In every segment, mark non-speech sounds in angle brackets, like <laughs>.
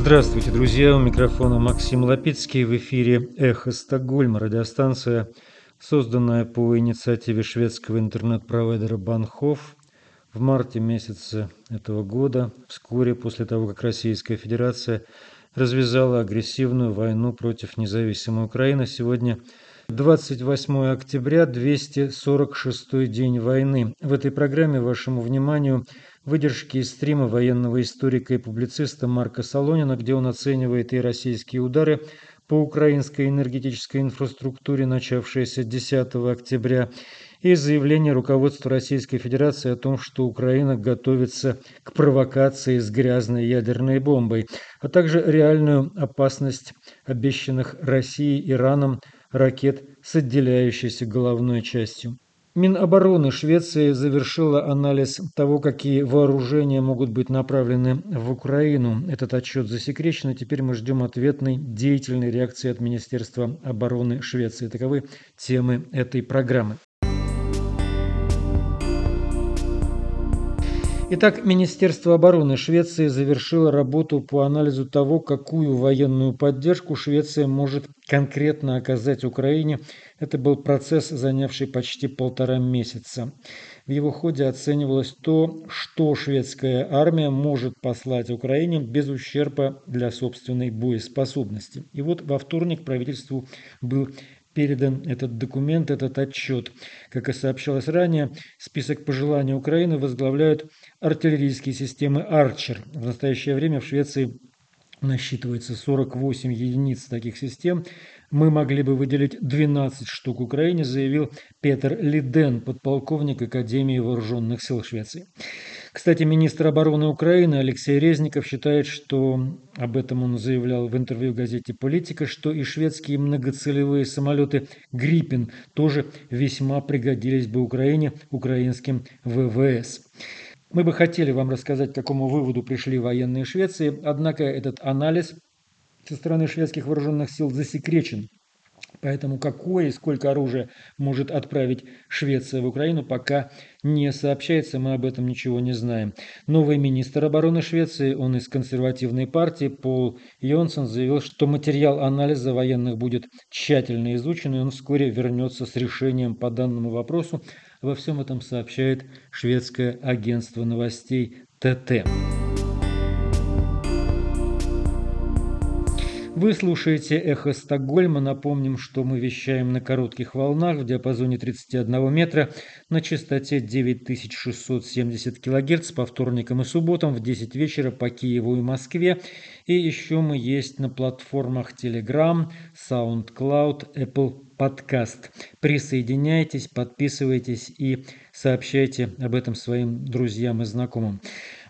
Здравствуйте, друзья! У микрофона Максим Лапицкий. В эфире «Эхо Стокгольма», радиостанция, созданная по инициативе шведского интернет-провайдера Банхоф в марте месяце этого года, вскоре после того, как Российская Федерация развязала агрессивную войну против независимой Украины. Сегодня 28 октября, 246 день войны. В этой программе вашему вниманию – Выдержки из стрима военного историка и публициста Марка Солонина, где он оценивает и российские удары по украинской энергетической инфраструктуре, начавшиеся 10 октября, и заявление руководства Российской Федерации о том, что Украина готовится к провокации с грязной ядерной бомбой, а также реальную опасность обещанных Россией Ираном ракет с отделяющейся головной частью. Минобороны Швеции завершила анализ того, какие вооружения могут быть направлены в Украину. Этот отчет засекречен, и теперь мы ждем ответной деятельной реакции от Министерства обороны Швеции. Таковы темы этой программы. Итак, Министерство обороны Швеции завершило работу по анализу того, какую военную поддержку Швеция может конкретно оказать Украине. Это был процесс, занявший почти полтора месяца. В его ходе оценивалось то, что шведская армия может послать Украине без ущерба для собственной боеспособности. И вот во вторник правительству был передан этот документ, этот отчет. Как и сообщалось ранее, список пожеланий Украины возглавляют артиллерийские системы «Арчер». В настоящее время в Швеции насчитывается 48 единиц таких систем. Мы могли бы выделить 12 штук Украине, заявил Петр Лиден, подполковник Академии вооруженных сил Швеции. Кстати, министр обороны Украины Алексей Резников считает, что об этом он заявлял в интервью газете «Политика», что и шведские многоцелевые самолеты «Гриппин» тоже весьма пригодились бы Украине, украинским ВВС. Мы бы хотели вам рассказать, к какому выводу пришли военные Швеции, однако этот анализ со стороны шведских вооруженных сил засекречен. Поэтому какое и сколько оружия может отправить Швеция в Украину, пока не сообщается, мы об этом ничего не знаем. Новый министр обороны Швеции, он из консервативной партии, Пол Йонсон, заявил, что материал анализа военных будет тщательно изучен, и он вскоре вернется с решением по данному вопросу. Во всем этом сообщает шведское агентство новостей ТТ. Вы слушаете «Эхо Стокгольма». Напомним, что мы вещаем на коротких волнах в диапазоне 31 метра на частоте 9670 кГц по вторникам и субботам в 10 вечера по Киеву и Москве. И еще мы есть на платформах Telegram, SoundCloud, Apple подкаст. Присоединяйтесь, подписывайтесь и сообщайте об этом своим друзьям и знакомым.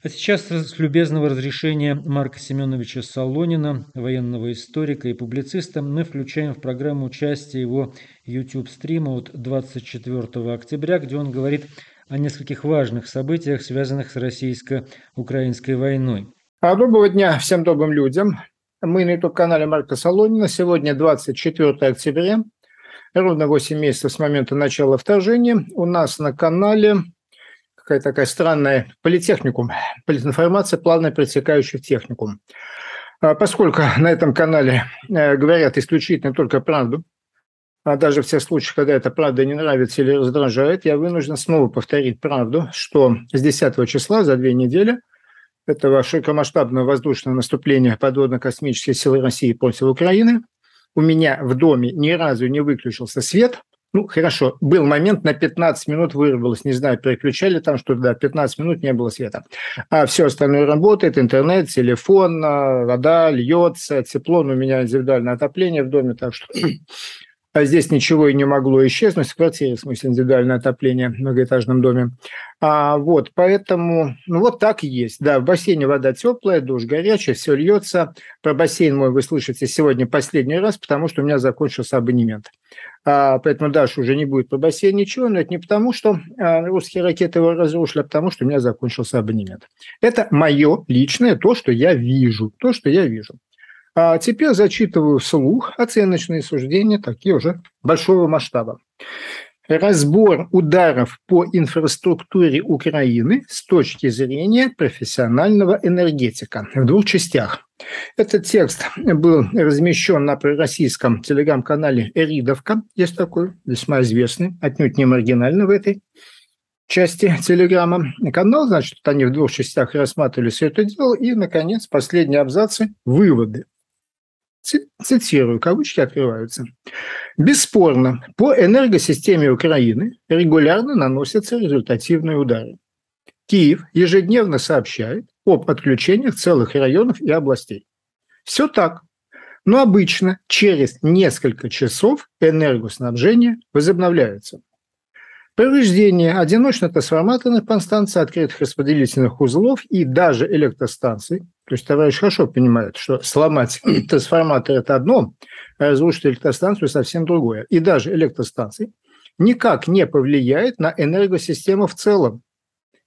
А сейчас с любезного разрешения Марка Семеновича Солонина, военного историка и публициста, мы включаем в программу участие его YouTube-стрима от 24 октября, где он говорит о нескольких важных событиях, связанных с российско-украинской войной. Доброго дня всем добрым людям. Мы на YouTube-канале Марка Солонина. Сегодня 24 октября ровно 8 месяцев с момента начала вторжения. У нас на канале какая-то такая странная политехникум, политинформация, плавно перетекающая в техникум. А поскольку на этом канале э, говорят исключительно только правду, а даже в тех случаях, когда эта правда не нравится или раздражает, я вынужден снова повторить правду, что с 10 числа, за две недели, этого широкомасштабного воздушного наступления подводно-космических сил России против Украины – у меня в доме ни разу не выключился свет. Ну, хорошо, был момент, на 15 минут вырвалось, не знаю, переключали там что-то, да, 15 минут не было света. А все остальное работает, интернет, телефон, а, вода льется, тепло, ну, у меня индивидуальное отопление в доме, так что а здесь ничего и не могло исчезнуть в квартире, в смысле индивидуальное отопление в многоэтажном доме. А, вот, поэтому, ну вот так и есть. Да, в бассейне вода теплая, душ горячий, все льется. Про бассейн мой вы слышите сегодня последний раз, потому что у меня закончился абонемент. А, поэтому дальше уже не будет про бассейн ничего, но это не потому, что а, русские ракеты его разрушили, а потому что у меня закончился абонемент. Это мое личное, то, что я вижу, то, что я вижу. А теперь зачитываю вслух оценочные суждения, такие уже большого масштаба. Разбор ударов по инфраструктуре Украины с точки зрения профессионального энергетика в двух частях. Этот текст был размещен на российском телеграм-канале «Эридовка». Есть такой, весьма известный, отнюдь не маргинальный в этой части телеграмма. Канал, значит, они в двух частях рассматривали все это дело. И, наконец, последние абзацы – выводы. Цитирую, кавычки открываются. Бесспорно, по энергосистеме Украины регулярно наносятся результативные удары. Киев ежедневно сообщает об отключениях целых районов и областей. Все так. Но обычно через несколько часов энергоснабжение возобновляется. Повреждение одиночно-трансформаторных подстанций, открытых распределительных узлов и даже электростанций. То есть товарищ хорошо понимает, что сломать <clears throat> трансформатор – это одно, а разрушить электростанцию – совсем другое. И даже электростанции никак не повлияет на энергосистему в целом.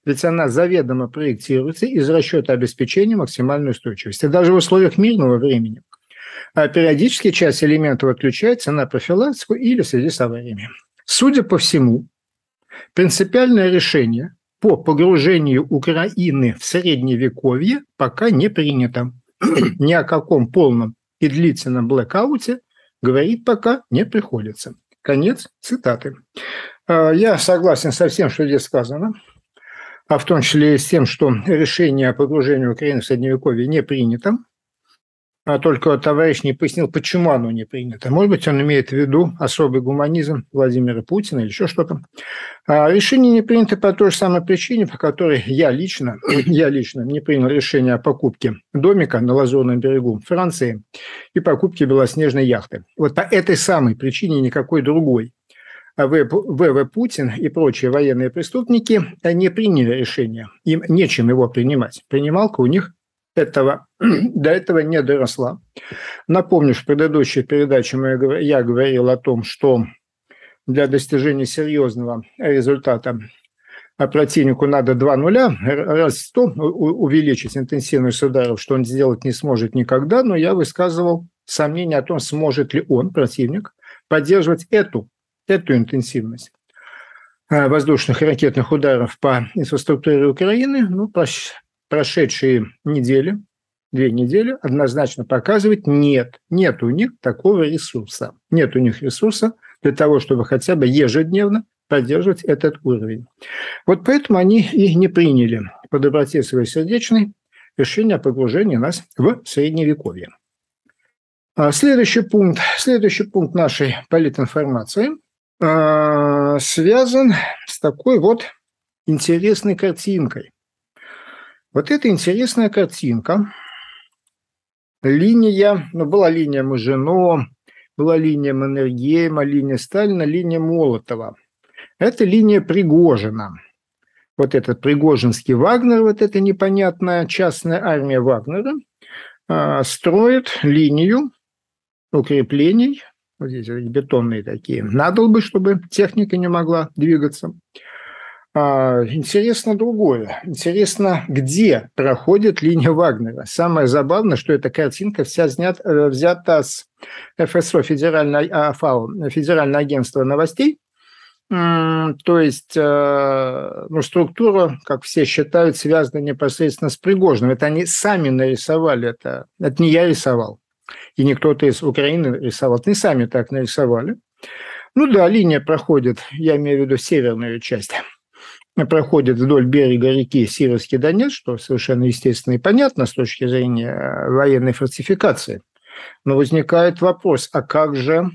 Ведь она заведомо проектируется из расчета обеспечения максимальной устойчивости. Даже в условиях мирного времени. А периодически часть элементов отключается на профилактику или в связи с авариями. Судя по всему, Принципиальное решение по погружению Украины в средневековье пока не принято. Ни о каком полном и длительном блэкауте говорить пока не приходится. Конец цитаты. А, я согласен со всем, что здесь сказано, а в том числе и с тем, что решение о погружении Украины в Средневековье не принято а только товарищ не пояснил, почему оно не принято. Может быть, он имеет в виду особый гуманизм Владимира Путина или еще что-то. А решение не принято по той же самой причине, по которой я лично, <clears throat> я лично не принял решение о покупке домика на Лазурном берегу Франции и покупке белоснежной яхты. Вот по этой самой причине никакой другой. ВВ Путин и прочие военные преступники не приняли решение. Им нечем его принимать. Принималка у них этого, <clears throat> до этого не доросла. Напомню, в предыдущей передаче я говорил о том, что для достижения серьезного результата противнику надо два нуля, раз сто увеличить интенсивность ударов, что он сделать не сможет никогда, но я высказывал сомнение о том, сможет ли он, противник, поддерживать эту, эту интенсивность э, воздушных и ракетных ударов по инфраструктуре Украины. Ну, прошедшие недели, две недели, однозначно показывает, нет, нет у них такого ресурса. Нет у них ресурса для того, чтобы хотя бы ежедневно поддерживать этот уровень. Вот поэтому они и не приняли по доброте своей сердечной решение о погружении нас в Средневековье. А следующий пункт, следующий пункт нашей политинформации э, связан с такой вот интересной картинкой. Вот это интересная картинка. Линия, ну, была линия Мажино, была линия Маннергейма, линия Сталина, линия Молотова. Это линия Пригожина. Вот этот Пригожинский Вагнер, вот эта непонятная частная армия Вагнера, а, строит линию укреплений, вот здесь бетонные такие, надолбы, чтобы техника не могла двигаться – интересно другое. Интересно, где проходит линия Вагнера. Самое забавное, что эта картинка вся снят, э, взята с ФСО, Федеральное, АФАО, Федеральное агентство новостей. То есть э, ну, структура, как все считают, связана непосредственно с Пригожным. Это они сами нарисовали это. Это не я рисовал. И не кто-то из Украины рисовал. Это не сами так нарисовали. Ну да, линия проходит, я имею в виду северную часть проходит вдоль берега реки Сировский Донец, что совершенно естественно и понятно с точки зрения э, военной фортификации. Но возникает вопрос, а как же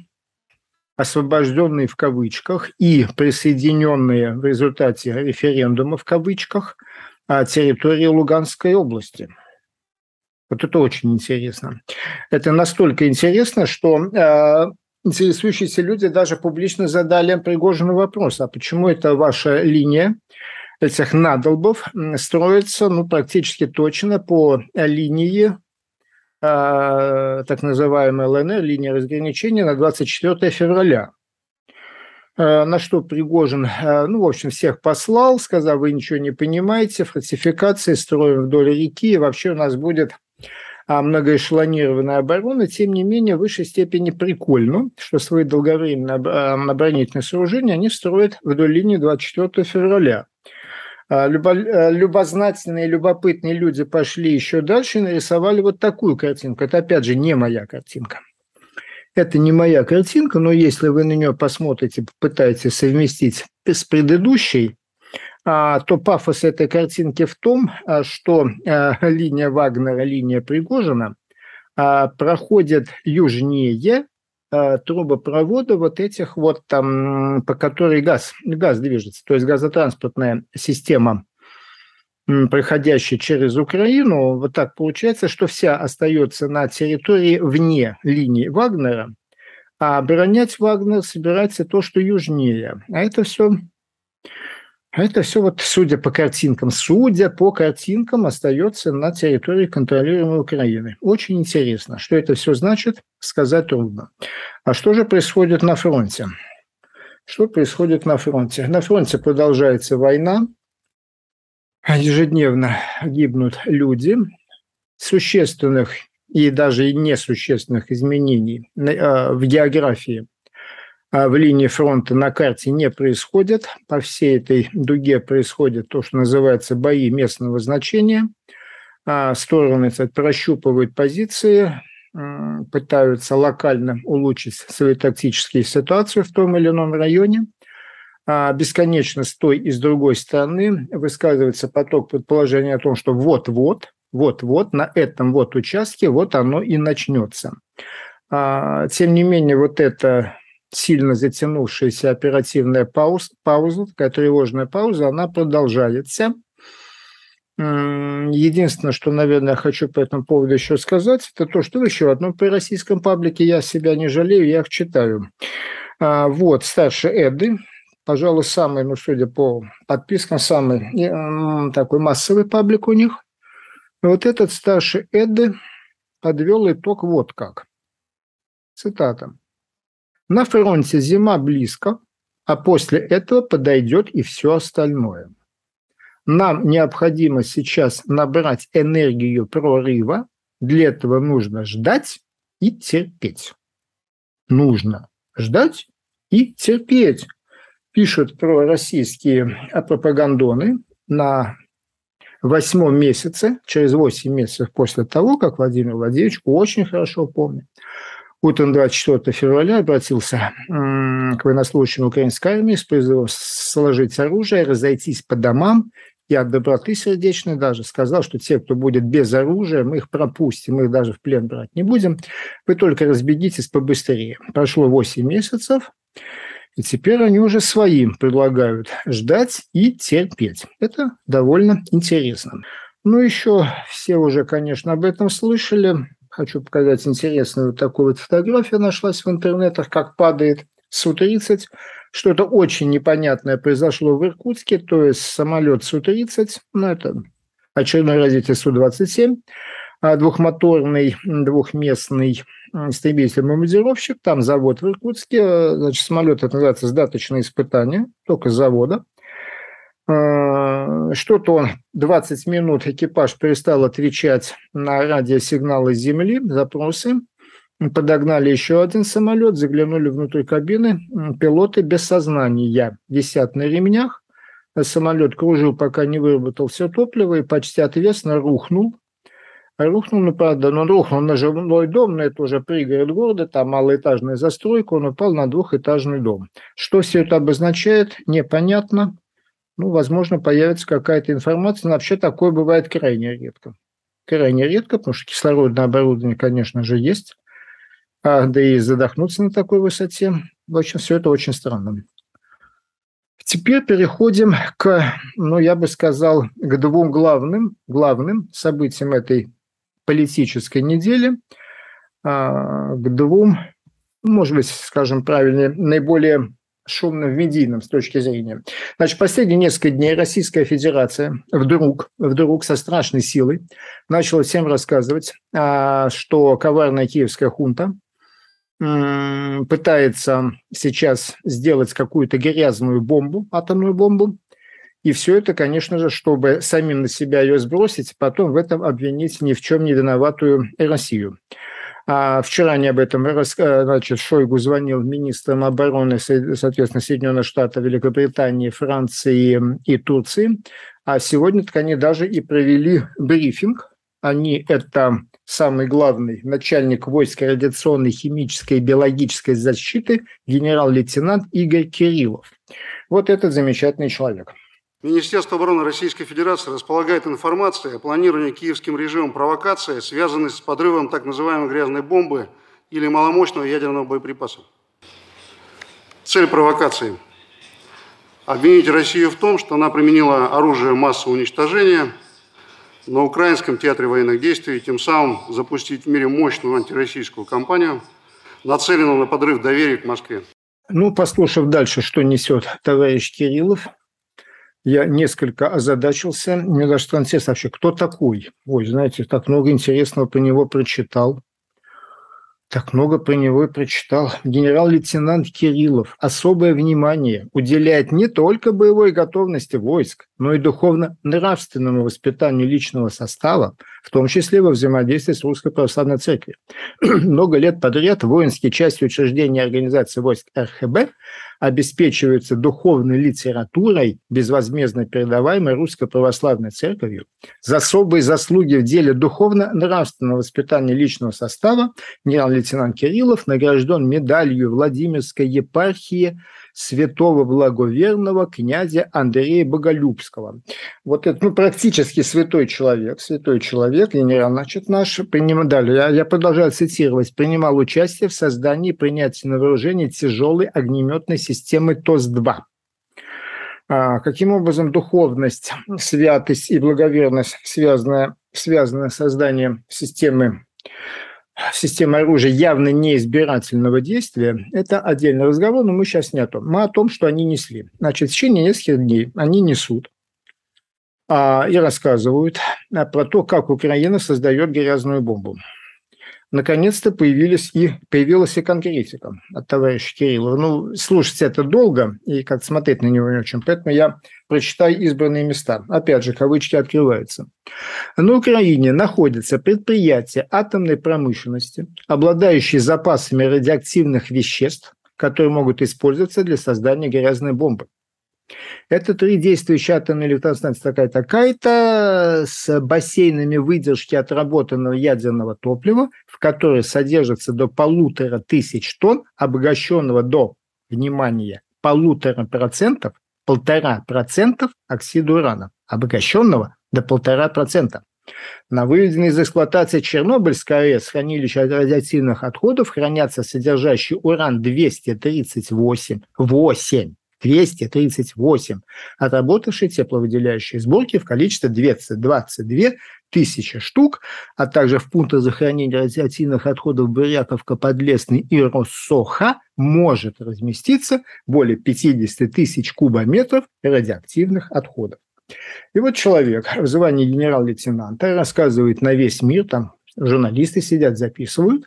освобожденные в кавычках и присоединенные в результате референдума в кавычках территории Луганской области? Вот это очень интересно. Это настолько интересно, что э, интересующиеся люди даже публично задали Пригожину вопрос, а почему это ваша линия этих надолбов строится ну, практически точно по линии э, так называемой ЛНР, линии разграничения на 24 февраля. Э, на что Пригожин, э, ну, в общем, всех послал, сказав, вы ничего не понимаете, фортификации строим вдоль реки, и вообще у нас будет а многоэшелонированная оборона, тем не менее, в высшей степени прикольно, что свои долговременные оборонительные сооружения они строят вдоль линии 24 февраля. А, любо, э, любознательные, любопытные люди пошли еще дальше и нарисовали вот такую картинку. Это, опять же, не моя картинка. Это не моя картинка, но если вы на нее посмотрите, попытаетесь совместить с предыдущей, то пафос этой картинки в том, а, что линия Вагнера, линия Пригожина проходит южнее трубопровода вот этих вот там, по которой газ, газ движется, то есть газотранспортная система, проходящая через Украину, вот так получается, что вся остается на территории вне линии Вагнера, а оборонять Вагнер собирается то, что южнее. А это все а это все вот, судя по картинкам, судя по картинкам, остается на территории контролируемой Украины. Очень интересно, что это все значит, сказать трудно. А что же происходит на фронте? Что происходит на фронте? На фронте продолжается война, ежедневно гибнут люди, существенных и даже и несущественных изменений э, в географии а в линии фронта на карте не происходит. По всей этой дуге происходит то, что называется бои местного значения. А стороны кстати, прощупывают позиции, пытаются локально улучшить свои тактические ситуации в том или ином районе. А бесконечно с той и с другой стороны высказывается поток предположений о том, что вот-вот, вот-вот на этом вот участке вот оно и начнется. Тем не менее, вот это сильно затянувшаяся оперативная пауза, пауза, такая тревожная пауза, она продолжается. Единственное, что, наверное, хочу по этому поводу еще сказать, это то, что еще одно при российском паблике я себя не жалею, я их читаю. А, вот, старший Эды, пожалуй, самый, ну, судя по подпискам, самый такой массовый паблик у них. Вот этот старший Эды подвел итог вот как. Цитата. На фронте зима близко, а после этого подойдет и все остальное. Нам необходимо сейчас набрать энергию прорыва. Для этого нужно ждать и терпеть. Нужно ждать и терпеть. Пишут про российские пропагандоны на восьмом месяце, через восемь месяцев после того, как Владимир Владимирович очень хорошо помнит, Утром 24 февраля обратился к военнослужащим украинской армии с призывом сложить оружие, разойтись по домам. И от доброты сердечной даже сказал, что те, кто будет без оружия, мы их пропустим, мы их даже в плен брать не будем. Вы только разбегитесь побыстрее. Прошло 8 месяцев, и теперь они уже своим предлагают ждать и терпеть. Это довольно интересно. Ну, еще все уже, конечно, об этом слышали хочу показать интересную такую вот фотографию, нашлась в интернетах, как падает Су-30. Что-то очень непонятное произошло в Иркутске, то есть самолет Су-30, ну это очередной развитие Су-27, а двухмоторный, двухместный истребитель-бомбардировщик, там завод в Иркутске, значит, самолет это называется сдаточное испытание, только завода. Э, что-то он 20 минут экипаж перестал отвечать на радиосигналы Земли, запросы. Подогнали еще один самолет, заглянули внутрь кабины. Пилоты без сознания висят на ремнях. Самолет кружил, пока не выработал все топливо и почти ответственно рухнул. Рухнул, ну, правда, но он рухнул на жилой дом, но это уже пригород города, там малоэтажная застройка, он упал на двухэтажный дом. Что все это обозначает, непонятно ну, возможно, появится какая-то информация, но вообще такое бывает крайне редко. Крайне редко, потому что кислородное оборудование, конечно же, есть, а, да и задохнуться на такой высоте. В общем, все это очень странно. Теперь переходим к, ну, я бы сказал, к двум главным, главным событиям этой политической недели, а, к двум, может быть, скажем правильнее, наиболее шумным в медийном с точки зрения. Значит, последние несколько дней Российская Федерация вдруг, вдруг со страшной силой начала всем рассказывать, а, что коварная киевская хунта пытается сейчас сделать какую-то грязную бомбу, атомную бомбу, и все это, конечно же, чтобы самим на себя ее сбросить, потом в этом обвинить ни в чем не виноватую Россию. А вчера не об этом значит, Шойгу звонил министрам обороны, соответственно, Соединенных Штатов, Великобритании, Франции и Турции. А сегодня так они даже и провели брифинг. Они это самый главный начальник войск радиационной, химической и биологической защиты генерал-лейтенант Игорь Кириллов. Вот этот замечательный человек. Министерство обороны Российской Федерации располагает информацией о планировании киевским режимом провокации, связанной с подрывом так называемой грязной бомбы или маломощного ядерного боеприпаса. Цель провокации – обвинить Россию в том, что она применила оружие массового уничтожения на украинском театре военных действий тем самым запустить в мире мощную антироссийскую кампанию, нацеленную на подрыв доверия к Москве. Ну, послушав дальше, что несет товарищ Кириллов, я несколько озадачился. Мне даже стало интересно вообще, кто такой? Ой, знаете, так много интересного про него прочитал. Так много про него и прочитал. Генерал-лейтенант Кириллов особое внимание уделяет не только боевой готовности войск, но и духовно-нравственному воспитанию личного состава, в том числе во взаимодействии с Русской Православной Церковью. <clears throat> Много лет подряд воинские части учреждения организации войск РХБ обеспечиваются духовной литературой, безвозмездно передаваемой Русской Православной Церковью, за особые заслуги в деле духовно-нравственного воспитания личного состава генерал-лейтенант Кириллов награжден медалью Владимирской епархии святого благоверного князя Андрея Боголюбского. Вот это ну, практически святой человек, святой человек, генерал, значит, наш, принимал, далее, я, я продолжаю цитировать, принимал участие в создании и принятии на вооружение тяжелой огнеметной системы ТОС-2. А, каким образом духовность, святость и благоверность связаны, связаны с созданием системы система оружия явно неизбирательного действия, это отдельный разговор, но мы сейчас не о том. Мы о том, что они несли. Значит, в течение нескольких дней они несут а, и рассказывают а, про то, как Украина создает грязную бомбу наконец-то появились и, появилась и конкретика от товарища Кириллова. Ну, слушать это долго и как смотреть на него не очень, поэтому я прочитаю избранные места. Опять же, кавычки открываются. На Украине находятся предприятия атомной промышленности, обладающие запасами радиоактивных веществ, которые могут использоваться для создания грязной бомбы. Это три действующие атомные электростанции такая-такая-то с бассейнами выдержки отработанного ядерного топлива, в которой содержится до полутора тысяч тонн, обогащенного до, внимания, полутора процентов, полтора процентов оксида урана, обогащенного до полтора процента. На выведенной из эксплуатации Чернобыльской АЭС хранилища радиоактивных отходов хранятся содержащие уран-238, 8 238 отработавшие тепловыделяющие сборки в количестве 222 тысячи штук, а также в пунктах захоронения радиоактивных отходов Буряковка, Подлесный и Россоха может разместиться более 50 тысяч кубометров радиоактивных отходов. И вот человек <laughs> в звании генерал-лейтенанта рассказывает на весь мир, там журналисты сидят, записывают,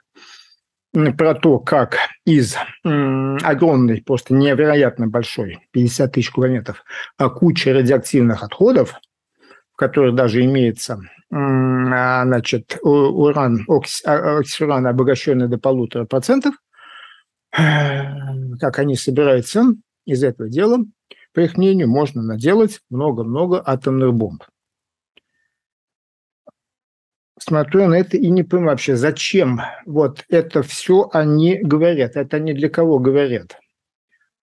про то, как из огромной, просто невероятно большой, 50 тысяч километров, а кучи радиоактивных отходов, в которых даже имеется а, значит, уран, оксид, а, урана, обогащенный до полутора процентов, как они собираются из этого дела, по их мнению, можно наделать много-много атомных бомб смотрю на это и не понимаю вообще, зачем вот это все они говорят. Это они для кого говорят?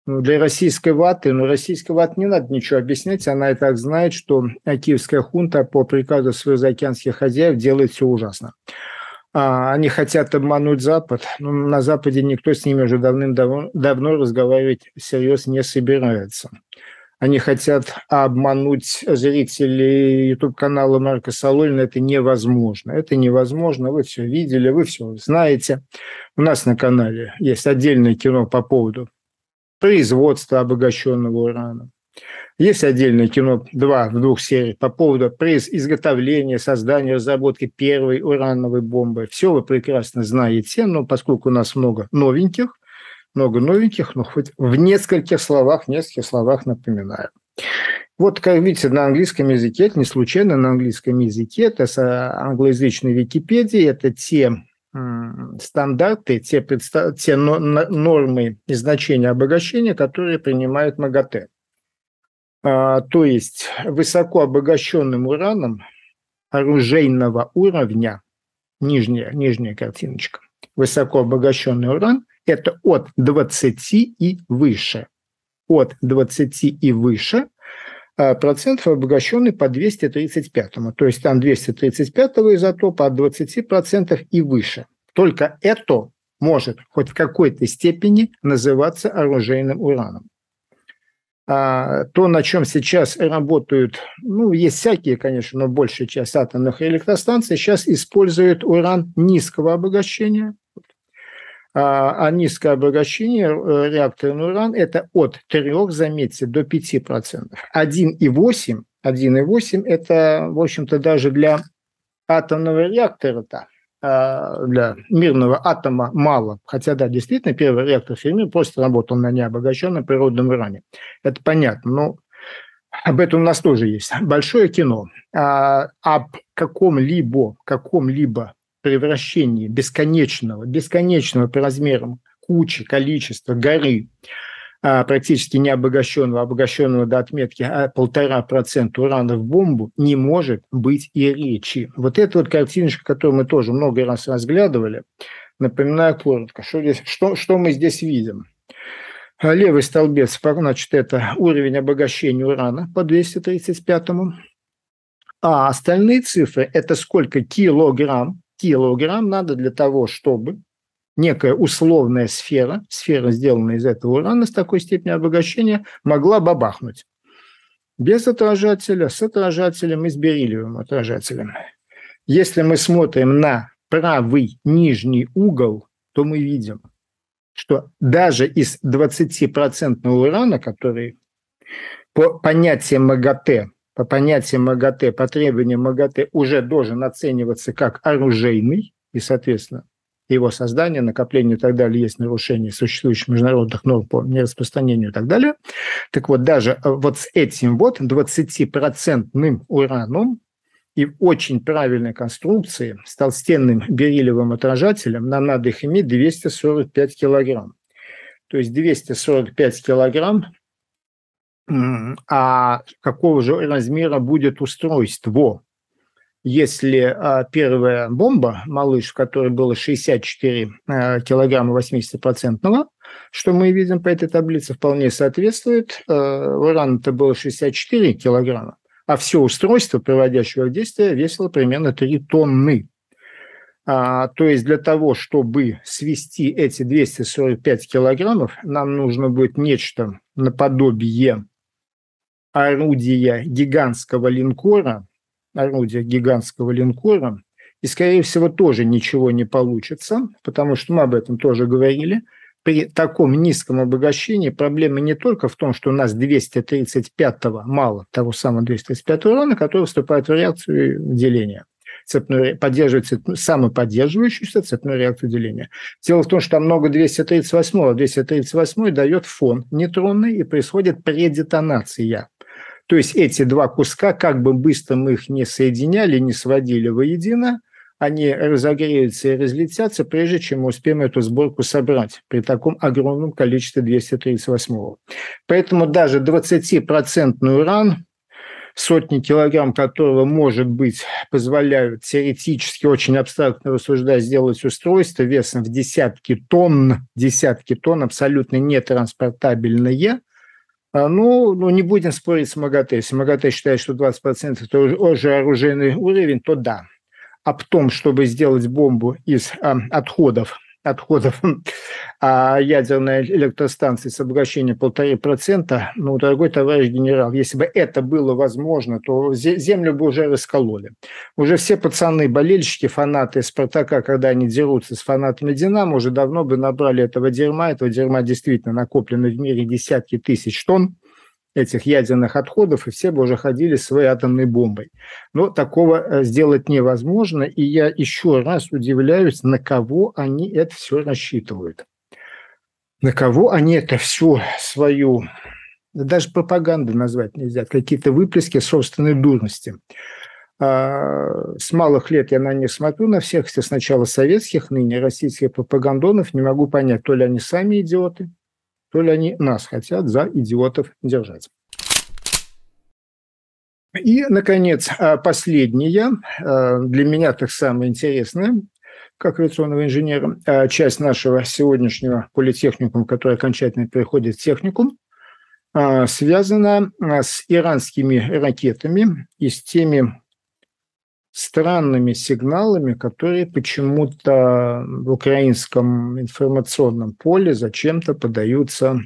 Ну, для российской ваты, но российской ваты не надо ничего объяснять, она и так знает, что киевская хунта по приказу своих заокеанских хозяев делает все ужасно. А, они хотят обмануть Запад, но на Западе никто с ними уже давным-давно разговаривать всерьез не собирается. Они хотят обмануть зрителей YouTube-канала Марка Солонина. Это невозможно. Это невозможно. Вы все видели, вы все знаете. У нас на канале есть отдельное кино по поводу производства обогащенного урана. Есть отдельное кино, два в двух сериях, по поводу изготовления, создания, разработки первой урановой бомбы. Все вы прекрасно знаете, но поскольку у нас много новеньких, много новеньких, но хоть в нескольких словах, в нескольких словах напоминаю. Вот, как видите, на английском языке, это не случайно на английском языке, это с англоязычной Википедии, это те стандарты, те, предста- те нормы и значения обогащения, которые принимает МАГАТЭ. А, то есть высоко обогащенным ураном оружейного уровня, нижняя, нижняя картиночка, высоко обогащенный уран – это от 20 и выше. От 20 и выше а, процентов обогащенный по 235. То есть там 235 изотопа от 20 процентов и выше. Только это может хоть в какой-то степени называться оружейным ураном. А, то, на чем сейчас работают, ну, есть всякие, конечно, но большая часть атомных электростанций сейчас используют уран низкого обогащения. А, а низкое обогащение э, реакторный уран – это от 3, заметьте, до 5%. 1,8, 1,8 – это, в общем-то, даже для атомного реактора-то а, для мирного атома мало. Хотя, да, действительно, первый реактор Ферми просто работал на необогащенном природном уране. Это понятно, но об этом у нас тоже есть большое кино. А, об каком-либо, каком-либо превращении бесконечного, бесконечного по размерам кучи, количества, горы а, практически не обогащенного, обогащенного до отметки а полтора процента урана в бомбу, не может быть и речи. Вот эта вот картиночка, которую мы тоже много раз разглядывали, напоминаю коротко, что, здесь, что, что мы здесь видим. Левый столбец, значит, это уровень обогащения урана по 235-му, а остальные цифры – это сколько килограмм, килограмм надо для того, чтобы некая условная сфера, сфера, сделанная из этого урана с такой степенью обогащения, могла бабахнуть. Без отражателя, с отражателем и с бериллиевым отражателем. Если мы смотрим на правый нижний угол, то мы видим, что даже из 20% урана, который по понятиям МАГАТЭ, по понятиям МАГАТЭ, по требованиям МАГАТЭ уже должен оцениваться как оружейный, и, соответственно, его создание, накопление и так далее есть нарушение существующих международных норм по нераспространению и так далее. Так вот, даже э, вот с этим вот 20-процентным ураном и очень правильной конструкции с толстенным бериллиевым отражателем нам надо их иметь 245 килограмм. То есть 245 килограмм а какого же размера будет устройство? если а, первая бомба, малыш, в которой было 64 а, килограмма 80-процентного, что мы видим по этой таблице, вполне соответствует. А, уран это было 64 килограмма, а все устройство, приводящее в действие, весило примерно 3 тонны. А, то есть для того, чтобы свести эти 245 килограммов, нам нужно будет нечто наподобие орудия гигантского линкора – орудия гигантского линкора, и, скорее всего, тоже ничего не получится, потому что мы об этом тоже говорили. При таком низком обогащении проблема не только в том, что у нас 235-го мало, того самого 235 урана, который вступает в реакцию деления цепную, поддерживает цепную, самоподдерживающуюся цепную реакцию деления. Дело в том, что там много 238-го. 238 дает фон нейтронный и происходит предетонация. То есть эти два куска, как бы быстро мы их не соединяли, не сводили воедино, они разогреются и разлетятся, прежде чем мы успеем эту сборку собрать при таком огромном количестве 238-го. Поэтому даже 20% уран, сотни килограмм которого, может быть, позволяют теоретически, очень абстрактно рассуждая, сделать устройство весом в десятки тонн, десятки тонн, абсолютно нетранспортабельное – ну, ну, не будем спорить с МАГАТЭ. Если МАГАТЭ считает, что 20% это уже оружейный уровень, то да. А потом, чтобы сделать бомбу из а, отходов отходов <laughs> а ядерной электростанции с обогащением полторы процента, ну, дорогой товарищ генерал, если бы это было возможно, то землю бы уже раскололи. Уже все пацаны, болельщики, фанаты Спартака, когда они дерутся с фанатами Динамо, уже давно бы набрали этого дерьма. Этого дерьма действительно накоплено в мире десятки тысяч тонн этих ядерных отходов, и все бы уже ходили своей атомной бомбой. Но такого э, сделать невозможно, и я еще раз удивляюсь, на кого они это все рассчитывают. На кого они это все свою, даже пропаганду назвать нельзя, какие-то выплески собственной дурности. А, с малых лет я на них смотрю, на всех, сначала советских, ныне российских пропагандонов, не могу понять, то ли они сами идиоты, то ли они нас хотят за идиотов держать. И, наконец, а, последняя, а, для меня так самое интересное, как авиационного инженера, часть нашего сегодняшнего политехникума, который окончательно переходит в техникум, связана с иранскими ракетами и с теми странными сигналами, которые почему-то в украинском информационном поле зачем-то подаются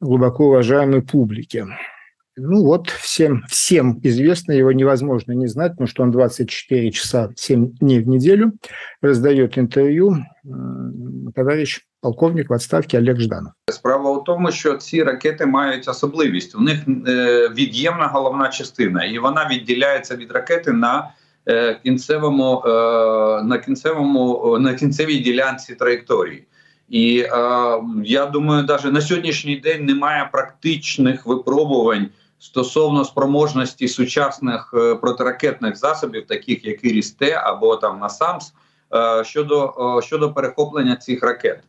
глубоко уважаемой публике. Ну вот, всем, всем известно, его невозможно не знать, потому что он 24 часа 7 дней в неделю раздает интервью товарищ полковник в отставці Олег Жданов. Справа у тому, що ці ракети мають особливість. У них е, від'ємна головна частина, і вона відділяється від ракети на Е, кінцевому е, на кінцевому на кінцевій ділянці траєкторії. І е, я думаю, навіть на сьогоднішній день немає практичних випробувань стосовно спроможності сучасних протиракетних засобів, таких як Іріс-Т або там НАСАМС, щодо щодо перехоплення цих ракет.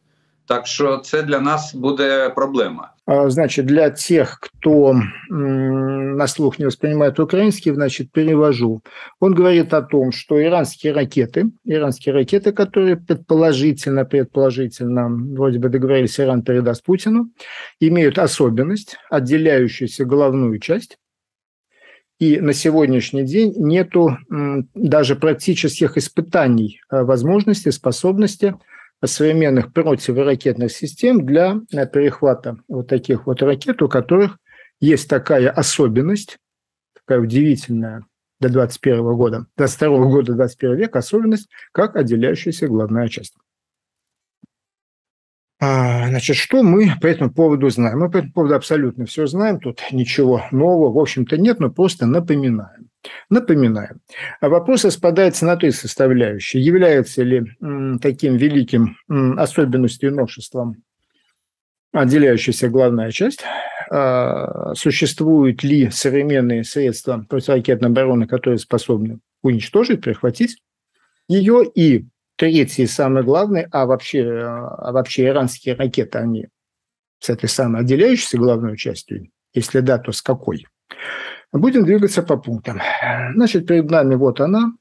Так що це для нас буде проблема. Значит, для тех, кто на слух не воспринимает украинский, значит, перевожу. Он говорит о том, что иранские ракеты, иранские ракеты, которые предположительно, предположительно, вроде бы договорились, Иран передаст Путину, имеют особенность, отделяющуюся головную часть, и на сегодняшний день нету даже практических испытаний а, возможности, способности современных противоракетных систем для э, перехвата вот таких вот ракет, у которых есть такая особенность, такая удивительная до 21 года, до 22 года 21 века особенность, как отделяющаяся главная часть. А, значит, что мы по этому поводу знаем? Мы по этому поводу абсолютно все знаем, тут ничего нового, в общем-то, нет, но просто напоминаем. Напоминаю. А вопрос распадается на три составляющие. Является ли таким великим особенностью и новшеством отделяющаяся главная часть? А, существуют ли современные средства противоракетной обороны, которые способны уничтожить, перехватить ее? И третий, самый главный, а вообще, а вообще иранские ракеты, они с этой самой отделяющейся главной частью? Если да, то с какой? Будем двигаться по пунктам. Значит, перед нами вот она,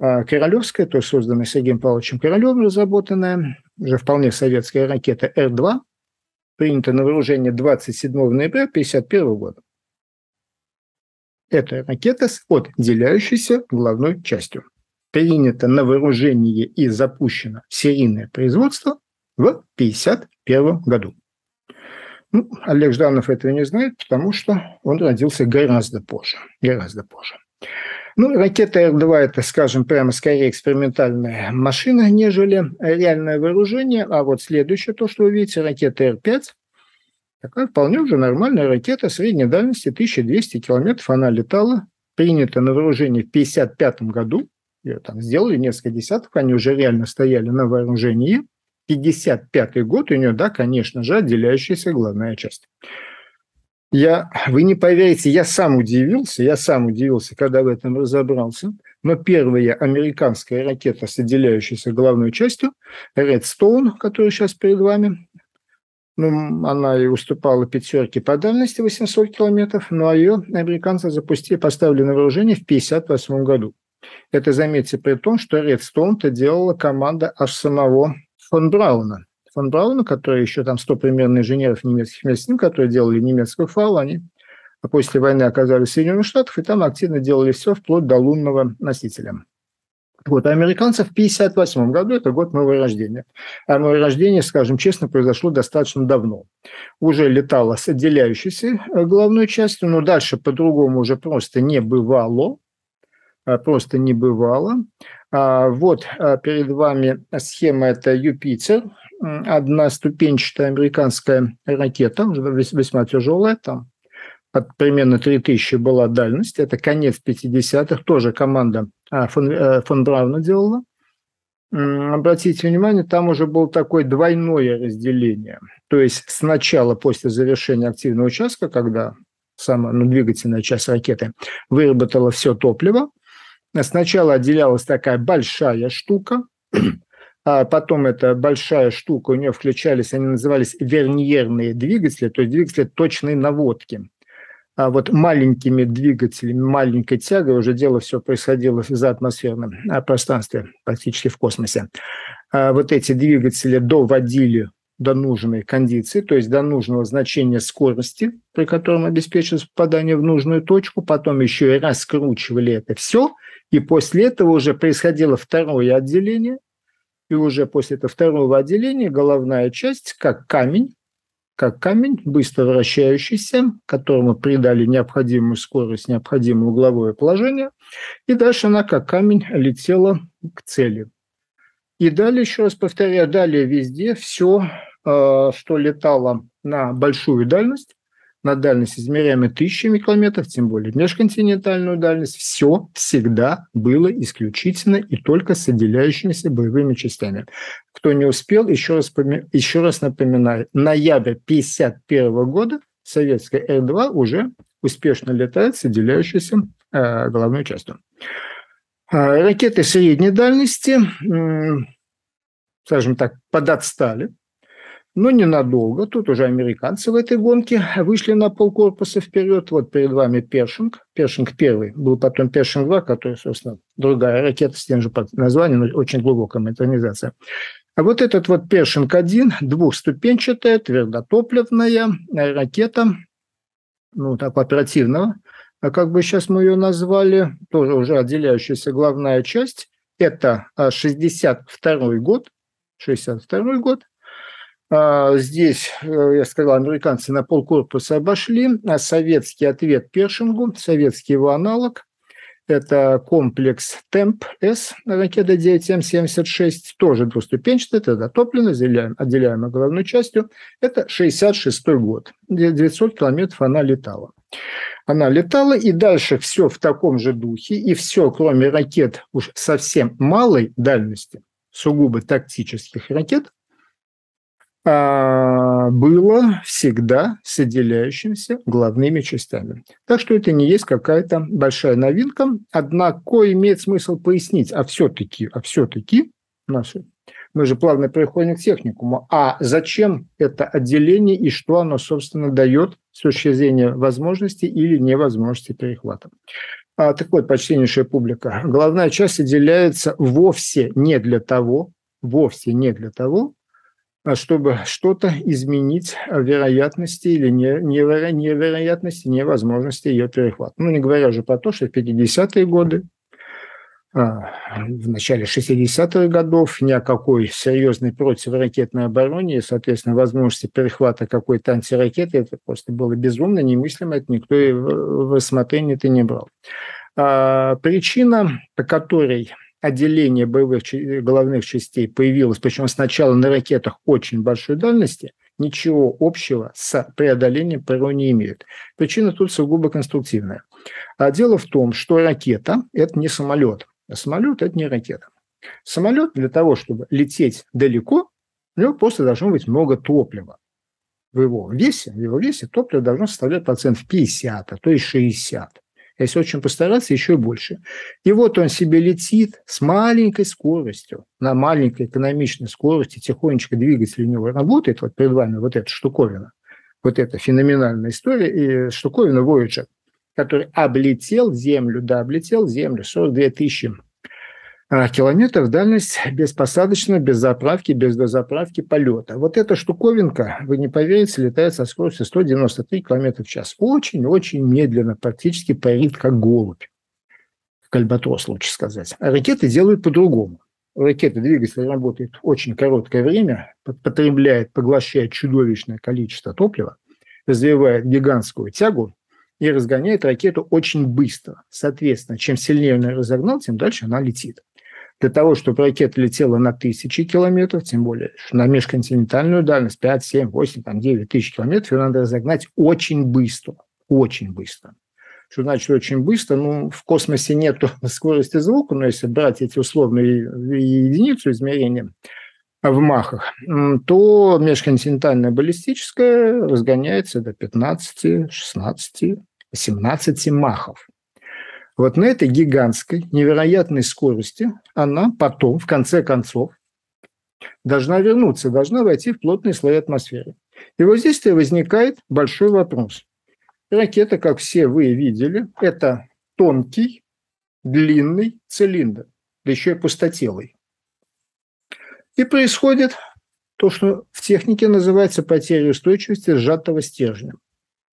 а, Королевская, то есть созданная Сергеем Павловичем Королевым, разработанная, уже вполне советская ракета Р-2, принята на вооружение 27 ноября 1951 года. Это ракета с отделяющейся главной частью. Принята на вооружение и запущена серийное производство в 1951 году. Ну, Олег Жданов этого не знает, потому что он родился гораздо позже. Гораздо позже. Ну, ракета Р-2 – это, скажем, прямо скорее экспериментальная машина, нежели реальное вооружение. А вот следующее, то, что вы видите, ракета Р-5 – такая вполне уже нормальная ракета средней дальности, 1200 километров она летала, принята на вооружение в 1955 году. Ее там сделали несколько десятков, они уже реально стояли на вооружении – 55 год у нее, да, конечно же, отделяющаяся главная часть. Я, вы не поверите, я сам удивился, я сам удивился, когда в этом разобрался, но первая американская ракета с отделяющейся главной частью, Redstone, которая сейчас перед вами, ну, она и уступала пятерке по дальности 800 километров, но ее американцы запустили, поставили на вооружение в 1958 году. Это, заметьте, при том, что Redstone-то делала команда аж самого фон Брауна. Фон Брауна, который еще там 100 примерно инженеров немецких вместе с ним, которые делали немецкую фау, они после войны оказались в Соединенных Штатах, и там активно делали все вплоть до лунного носителя. Вот, а американцев в 1958 году, это год моего рождения. А мое рождение, скажем честно, произошло достаточно давно. Уже летало с отделяющейся э, головной частью, но дальше по-другому уже просто не бывало. А, просто не бывало. А, вот а, перед вами схема, это Юпитер, одна ступенчатая американская ракета, весьма тяжелая, там примерно 3000 была дальность, это конец 50-х, тоже команда фон, э, фон Брауна делала. Обратите внимание, там уже было такое двойное разделение. То есть сначала, после завершения активного участка, когда самая ну, двигательная часть ракеты, выработала все топливо. Сначала отделялась такая большая штука, <clears throat> а потом эта большая штука, у нее включались, они назывались верниерные двигатели, то есть двигатели точной наводки. А вот маленькими двигателями, маленькой тягой уже дело все происходило за атмосферном а, пространстве, практически в космосе. А вот эти двигатели доводили до нужной кондиции, то есть до нужного значения скорости, при котором обеспечивалось попадание в нужную точку, потом еще и раскручивали это все, и после этого уже происходило второе отделение, и уже после этого второго отделения головная часть, как камень, как камень, быстро вращающийся, которому придали необходимую скорость, необходимое угловое положение, и дальше она как камень летела к цели. И далее, еще раз повторяю, далее везде все что летало на большую дальность, на дальность, измеряемой тысячами километров, тем более межконтинентальную дальность, все всегда было исключительно и только с отделяющимися боевыми частями. Кто не успел, еще раз, еще раз напоминаю, ноябрь 1951 года советская Р-2 уже успешно летает с отделяющейся э, головной частью. Э, ракеты средней дальности, э, скажем так, подотстали но ненадолго. Тут уже американцы в этой гонке вышли на полкорпуса вперед. Вот перед вами Першинг. Першинг первый. Был потом Першинг 2, который, собственно, другая ракета с тем же названием, но очень глубокая модернизация. А вот этот вот Першинг-1, двухступенчатая, твердотопливная ракета, ну, так, оперативного, а как бы сейчас мы ее назвали, тоже уже отделяющаяся главная часть, это 62 год, 62 год, а, здесь, э, я сказал, американцы на полкорпуса обошли, а советский ответ Першингу, советский его аналог, это комплекс ТЭМП-С, ракета 9М-76, тоже двуступенчатая, это затоплено, отделяем, отделяемой головной частью. Это 66 год, 900 километров она летала. Она летала, и дальше все в таком же духе, и все, кроме ракет уж совсем малой дальности, сугубо тактических ракет, а, было всегда с отделяющимися главными частями. Так что это не есть какая-то большая новинка. Однако имеет смысл пояснить, а все-таки, а все-таки наши мы же плавно переходим к техникуму. А зачем это отделение и что оно, собственно, дает с точки зрения возможности или невозможности перехвата? А, так вот, почтеннейшая публика, главная часть отделяется вовсе не для того, вовсе не для того, а чтобы что-то изменить в вероятности или не, не, невероятности, невозможности ее перехвата. Ну, не говоря уже про то, что в 50-е годы, а, в начале 60-х годов ни о какой серьезной противоракетной обороне и, соответственно, возможности перехвата какой-то антиракеты, это просто было безумно, немыслимо, это никто и в рассмотрение это не брал. А, причина, по которой отделение боевых головных частей появилось, причем сначала на ракетах очень большой дальности, ничего общего с преодолением ПРО не имеет. Причина тут сугубо конструктивная. А дело в том, что ракета – это не самолет, а самолет – это не ракета. Самолет для того, чтобы лететь далеко, у него просто должно быть много топлива. В его весе, в его весе топливо должно составлять процентов 50, а то и 60 если очень постараться, еще больше. И вот он себе летит с маленькой скоростью, на маленькой экономичной скорости, тихонечко двигатель у него работает, вот перед вами вот эта штуковина, вот эта феноменальная история, и штуковина Voyager, который облетел Землю, да, облетел Землю, 42 тысячи километров дальность без посадочного, без заправки, без дозаправки полета. Вот эта штуковинка, вы не поверите, летает со скоростью 193 км в час. Очень-очень медленно, практически парит как голубь. Как лучше сказать. А ракеты делают по-другому. Ракеты, двигатель работает очень короткое время, потребляет, поглощает чудовищное количество топлива, развивает гигантскую тягу и разгоняет ракету очень быстро. Соответственно, чем сильнее он разогнал, тем дальше она летит для того, чтобы ракета летела на тысячи километров, тем более на межконтинентальную дальность 5, 7, 8, там 9 тысяч километров, ее надо разогнать очень быстро, очень быстро. Что значит очень быстро? Ну, в космосе нет <laughs> скорости звука, но если брать эти условные единицу измерения в махах, то межконтинентальная баллистическая разгоняется до 15, 16, 18 махов. Вот на этой гигантской, невероятной скорости она потом, в конце концов, должна вернуться, должна войти в плотные слои атмосферы. И вот здесь-то возникает большой вопрос. Ракета, как все вы видели, это тонкий, длинный цилиндр, да еще и пустотелый. И происходит то, что в технике называется потеря устойчивости сжатого стержня.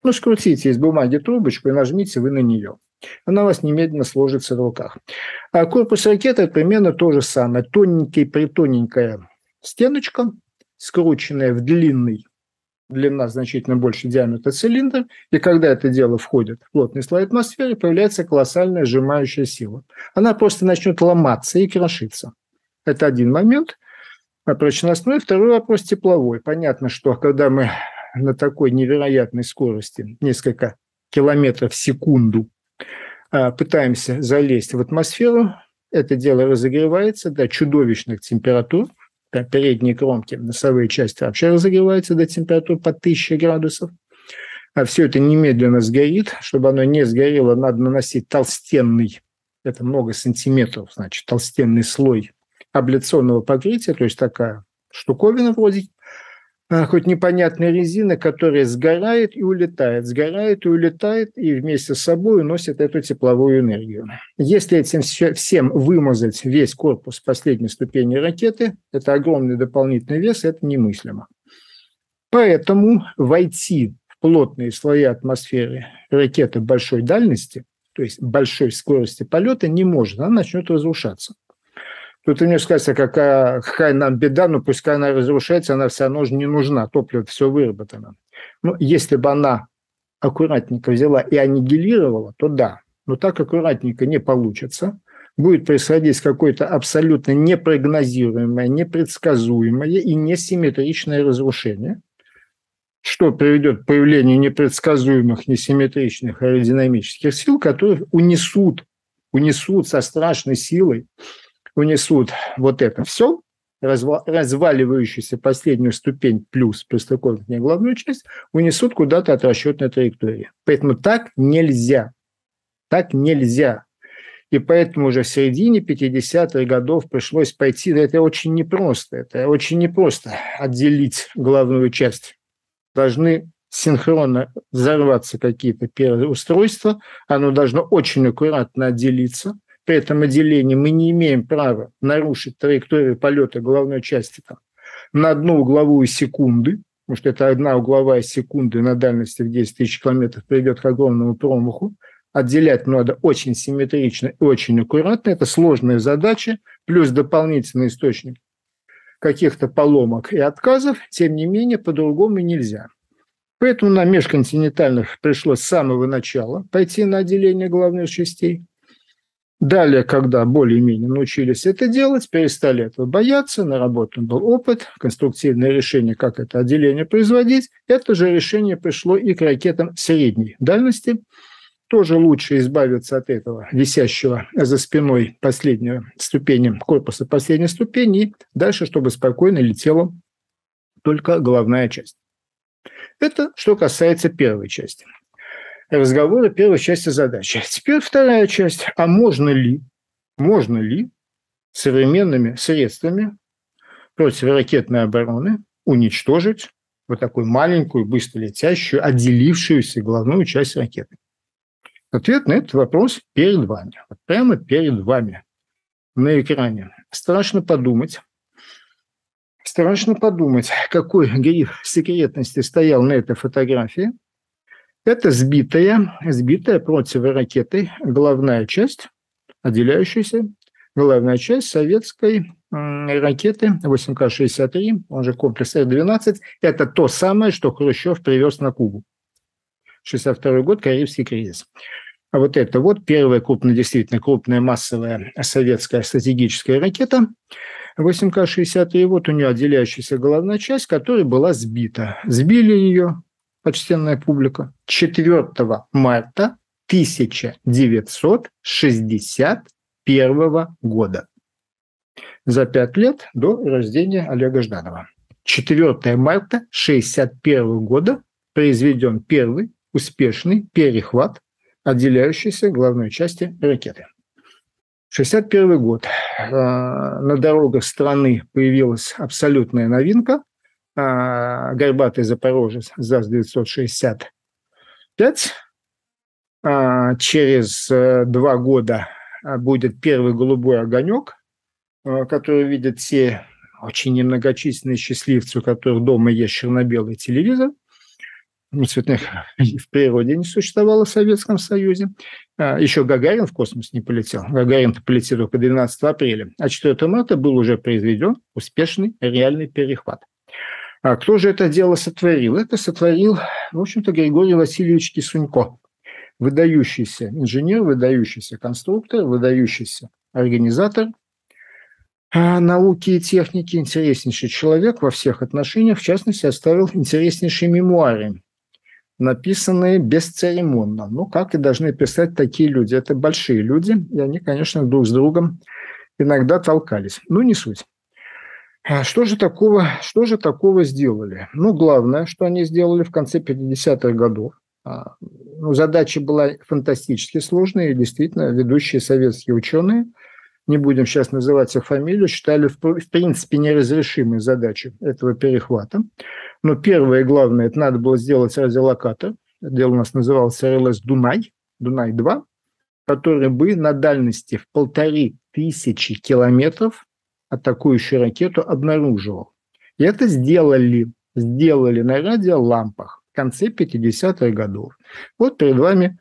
Ну, скрутите из бумаги трубочку и нажмите вы на нее она у вас немедленно сложится в руках. А корпус ракеты примерно то же самое. Тоненький, притоненькая стеночка, скрученная в длинный, длина значительно больше диаметра цилиндр, и когда это дело входит в плотный слой атмосферы, появляется колоссальная сжимающая сила. Она просто начнет ломаться и крошиться. Это один момент прочностной. Второй вопрос тепловой. Понятно, что когда мы на такой невероятной скорости, несколько километров в секунду, пытаемся залезть в атмосферу, это дело разогревается до чудовищных температур, передние кромки, носовые части вообще разогреваются до температур по 1000 градусов, а все это немедленно сгорит. Чтобы оно не сгорело, надо наносить толстенный, это много сантиметров, значит, толстенный слой абляционного покрытия, то есть такая штуковина вроде а, хоть непонятная резина, которая сгорает и улетает, сгорает и улетает, и вместе с собой уносит эту тепловую энергию. Если этим всем вымазать весь корпус последней ступени ракеты, это огромный дополнительный вес, это немыслимо. Поэтому войти в плотные слои атмосферы ракеты большой дальности, то есть большой скорости полета, не может, она начнет разрушаться. Тут ты мне скажешь, а какая, какая нам беда, ну пускай она разрушается, она равно же не нужна, топливо все выработано. Ну, если бы она аккуратненько взяла и аннигилировала, то да. Но так аккуратненько не получится. Будет происходить какое-то абсолютно непрогнозируемое, непредсказуемое и несимметричное разрушение, что приведет к появлению непредсказуемых, несимметричных аэродинамических сил, которые унесут, унесут со страшной силой унесут вот это все, разваливающуюся последнюю ступень плюс простоконтурную главную часть, унесут куда-то от расчетной траектории. Поэтому так нельзя. Так нельзя. И поэтому уже в середине 50-х годов пришлось пойти, это очень непросто, это очень непросто отделить главную часть. Должны синхронно взорваться какие-то первые устройства, оно должно очень аккуратно отделиться, при этом отделении мы не имеем права нарушить траекторию полета головной части там, на одну угловую секунды, потому что это одна угловая секунда на дальности в 10 тысяч километров приведет к огромному промаху. Отделять надо очень симметрично и очень аккуратно. Это сложная задача, плюс дополнительный источник каких-то поломок и отказов. Тем не менее, по-другому нельзя. Поэтому на межконтинентальных пришлось с самого начала пойти на отделение главных частей – Далее, когда более-менее научились это делать, перестали этого бояться, наработан был опыт, конструктивное решение, как это отделение производить. Это же решение пришло и к ракетам средней дальности. Тоже лучше избавиться от этого висящего за спиной последней ступени, корпуса последней ступени, и дальше, чтобы спокойно летела только головная часть. Это что касается первой части разговора первой части задачи. Теперь вторая часть. А можно ли, можно ли современными средствами противоракетной обороны уничтожить вот такую маленькую, быстро летящую, отделившуюся главную часть ракеты? Ответ на этот вопрос перед вами. Вот прямо перед вами на экране. Страшно подумать, страшно подумать, какой гриф секретности стоял на этой фотографии – это сбитая, сбитая противоракетой головная часть, отделяющаяся головная часть советской ракеты 8К-63, он же комплекс Р-12. Это то самое, что Хрущев привез на Кубу. 62 год, Карибский кризис. А вот это вот первая крупная, действительно крупная массовая советская стратегическая ракета 8К-63. Вот у нее отделяющаяся головная часть, которая была сбита. Сбили ее почтенная публика, 4 марта 1961 года. За пять лет до рождения Олега Жданова. 4 марта 1961 года произведен первый успешный перехват отделяющейся головной части ракеты. 1961 год. На дорогах страны появилась абсолютная новинка. Горбатый Запорожец ЗАЗ-965. Через два года будет первый голубой огонек, который видят все очень немногочисленные счастливцы, у которых дома есть черно-белый телевизор. Ну, цветных <laughs> в природе не существовало в Советском Союзе. А, Еще Гагарин в космос не полетел. Гагарин-то полетел только 12 апреля. А 4 марта был уже произведен успешный реальный перехват. А кто же это дело сотворил? Это сотворил, в общем-то, Григорий Васильевич Кисунько. Выдающийся инженер, выдающийся конструктор, выдающийся организатор – а, науки и техники, интереснейший человек во всех отношениях, в частности, оставил интереснейшие мемуары, написанные бесцеремонно. Ну, как и должны писать такие люди. Это большие люди, и они, конечно, друг с другом иногда толкались. Ну, не суть. А что же такого, что же такого сделали? Ну, главное, что они сделали в конце 50-х годов. А, ну, задача была фантастически сложная, и действительно ведущие советские ученые – не будем сейчас называть их фамилию, считали в, принципе неразрешимой задачей этого перехвата. Но первое и главное, это надо было сделать радиолокатор. Дело у нас называлось РЛС «Дунай», «Дунай-2», который бы на дальности в полторы тысячи километров атакующую ракету обнаруживал. И это сделали, сделали на радиолампах в конце 50-х годов. Вот перед вами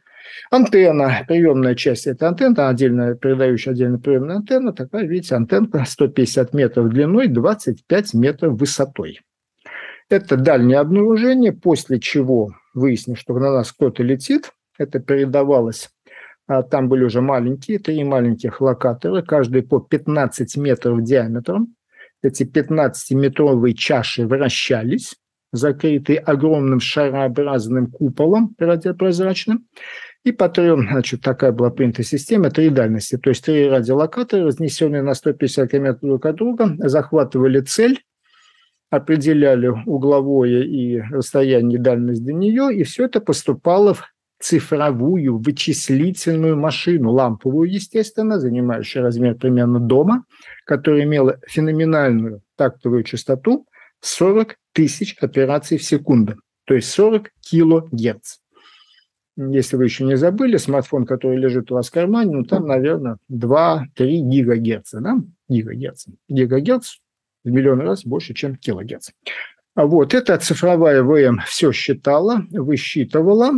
Антенна, приемная часть это антенна, отдельная передающая отдельно приемная антенна, такая, видите, антенна 150 метров длиной, 25 метров высотой. Это дальнее обнаружение, после чего выяснилось, что на нас кто-то летит. Это передавалось, там были уже маленькие, три маленьких локатора, каждый по 15 метров диаметром. Эти 15-метровые чаши вращались, закрытые огромным шарообразным куполом радиопрозрачным. И по трем, значит, такая была принята система, три дальности. То есть три радиолокатора, разнесенные на 150 км друг от друга, захватывали цель, определяли угловое и расстояние дальность до нее, и все это поступало в цифровую вычислительную машину, ламповую, естественно, занимающую размер примерно дома, которая имела феноменальную тактовую частоту 40 тысяч операций в секунду, то есть 40 килогерц если вы еще не забыли, смартфон, который лежит у вас в кармане, ну, там, наверное, 2-3 гигагерца, да? Гигагерца. Гигагерц в миллион раз больше, чем килогерц. Вот эта цифровая ВМ все считала, высчитывала,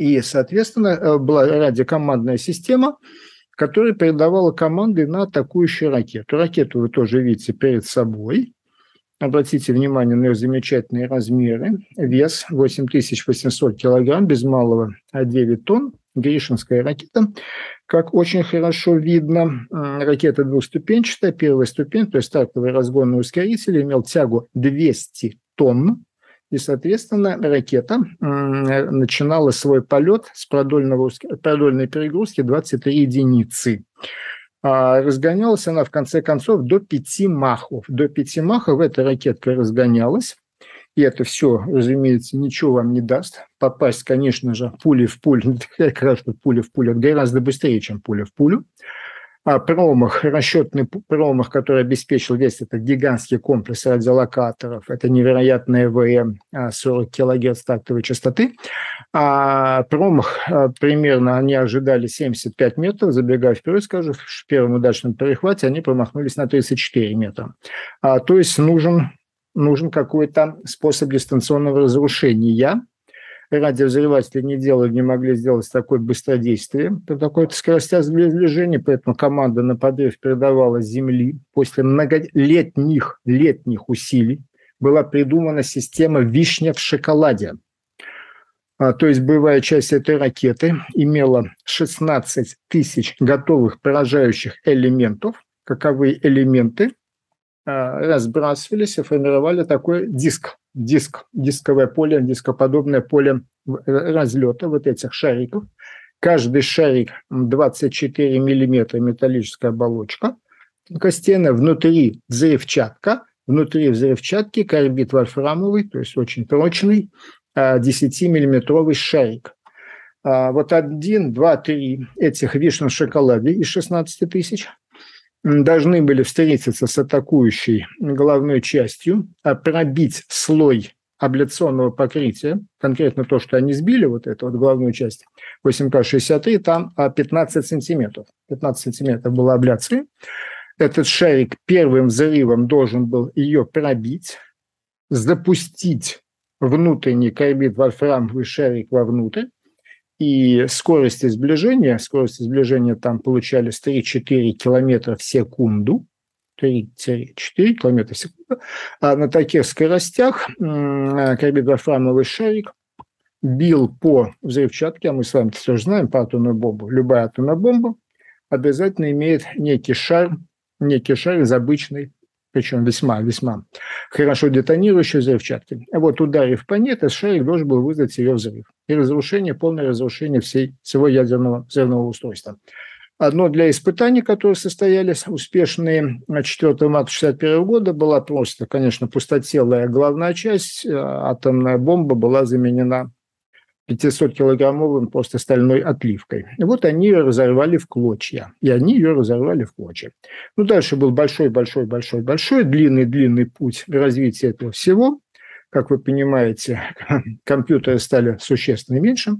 и, соответственно, э, была радиокомандная система, которая передавала команды на атакующую ракету. Ракету вы тоже видите перед собой. Обратите внимание на ее замечательные размеры. Вес 8800 килограмм, без малого 9 тонн. Гришинская ракета. Как очень хорошо видно, ракета двухступенчатая. Первая ступень, то есть стартовый разгонный ускоритель, имел тягу 200 тонн. И, соответственно, ракета начинала свой полет с продольного, продольной перегрузки 23 единицы. А разгонялась она в конце концов до пяти махов. До пяти махов эта ракетка разгонялась. И это все, разумеется, ничего вам не даст. Попасть, конечно же, пули в пулю, <laughs> как раз пуля в пулю, гораздо быстрее, чем пуля в пулю промах, расчетный промах, который обеспечил весь этот гигантский комплекс радиолокаторов, это невероятная ВМ 40 кГц тактовой частоты, а промах а, примерно они ожидали 75 метров, забегая вперед, скажу, в первом удачном перехвате они промахнулись на 34 метра. А, то есть нужен, нужен какой-то способ дистанционного разрушения, радиовзрыватели не делали, не могли сделать такое быстродействие, такое скоростя сближения, поэтому команда на подрыв передавала земли. После многолетних летних усилий была придумана система «Вишня в шоколаде». А, то есть боевая часть этой ракеты имела 16 тысяч готовых поражающих элементов. Каковые элементы а, разбрасывались и формировали такой диск диск, дисковое поле, дископодобное поле э, разлета вот этих шариков. Каждый шарик 24 миллиметра металлиллическая оболочка костяная, внутри взрывчатка, внутри взрывчатки карбид вольфрамовый, то есть очень прочный, 10-миллиметровый а, шарик. А вот один, два, три этих вишен в шоколаде из 16 тысяч должны были встретиться с атакующей головной частью, а пробить слой абляционного покрытия, конкретно то, что они сбили, вот эту вот главную часть 8К63, там 15 а, сантиметров. 15 сантиметров была абляции. Этот шарик первым взрывом должен был ее пробить, запустить внутренний карбид вольфрамовый шарик вовнутрь, и скорости сближения, скорости сближения там получались 3-4 километра в секунду, 3-4 километра в секунду, а на таких скоростях карбидофрамовый шарик бил по взрывчатке, а мы с вами тоже знаем по атомную бомбу, любая атомная бомба обязательно имеет некий шар, некий шар из обычной причем весьма-весьма хорошо детонирующей взрывчатки. Вот ударив по ней, этот шарик должен был вызвать ее взрыв и разрушение, полное разрушение всей, всего ядерного взрывного устройства. Одно для испытаний, которые состоялись успешные 4 марта 1961 года, была просто, конечно, пустотелая главная часть. А атомная бомба была заменена 500-килограммовым просто стальной отливкой. И вот они ее разорвали в клочья. И они ее разорвали в клочья. Ну, дальше был большой-большой-большой-большой, длинный-длинный путь развития этого всего. Как вы понимаете, <laughs> компьютеры стали существенно меньше.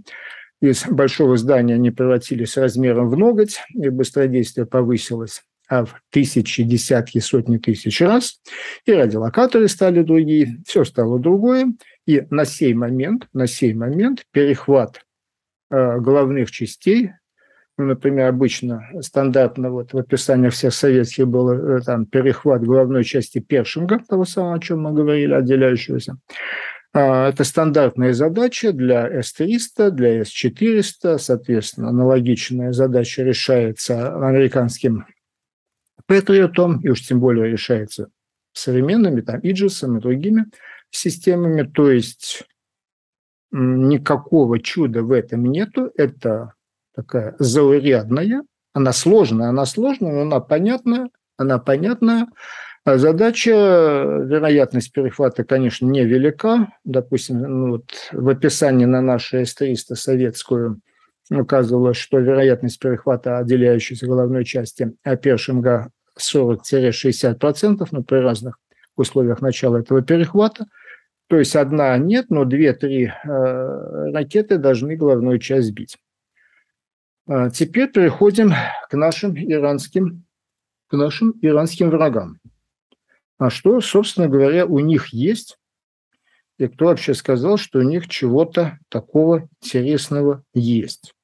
Из большого здания они превратились размером в ноготь, и быстродействие повысилось а в тысячи, десятки, сотни тысяч раз, и радиолокаторы стали другие, все стало другое, и на сей момент, на сей момент перехват э, головных частей, ну, например, обычно стандартно вот в описании всех советских был э, там перехват головной части першинга, того самого, о чем мы говорили, отделяющегося. Э, это стандартная задача для S-300, для S-400, соответственно, аналогичная задача решается американским Патриотом, и уж тем более решается современными, там, Иджисом и другими системами. То есть никакого чуда в этом нету. Это такая заурядная, она сложная, она сложная, но она понятная, она понятная. А задача, вероятность перехвата, конечно, невелика. Допустим, ну вот в описании на нашу С-300 советскую указывалось, что вероятность перехвата отделяющейся головной части Першинга 40-60%, но при разных условиях начала этого перехвата. То есть одна нет, но две-три э, ракеты должны главную часть сбить. А теперь переходим к нашим иранским, к нашим иранским врагам. А что, собственно говоря, у них есть? И кто вообще сказал, что у них чего-то такого интересного есть?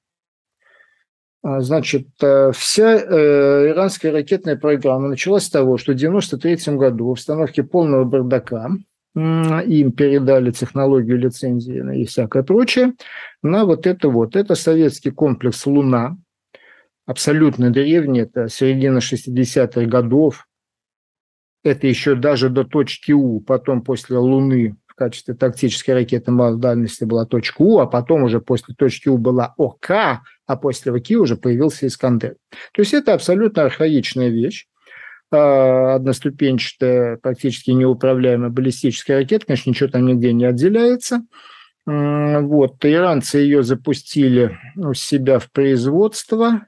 А, значит, э, вся э, иранская ракетная программа началась с того, что в 1993 году в установке полного бардака им передали технологию лицензии и всякое прочее, на вот это вот. Это советский комплекс «Луна», абсолютно древний, это середина 60-х годов, это еще даже до точки У, потом после Луны в качестве тактической ракеты малой дальности была точка У, а потом уже после точки У была ОК, а после Руки уже появился Искандер. То есть это абсолютно архаичная вещь а, одноступенчатая, практически неуправляемая баллистическая ракета, конечно, ничего там нигде не отделяется. Вот, иранцы ее запустили у себя в производство.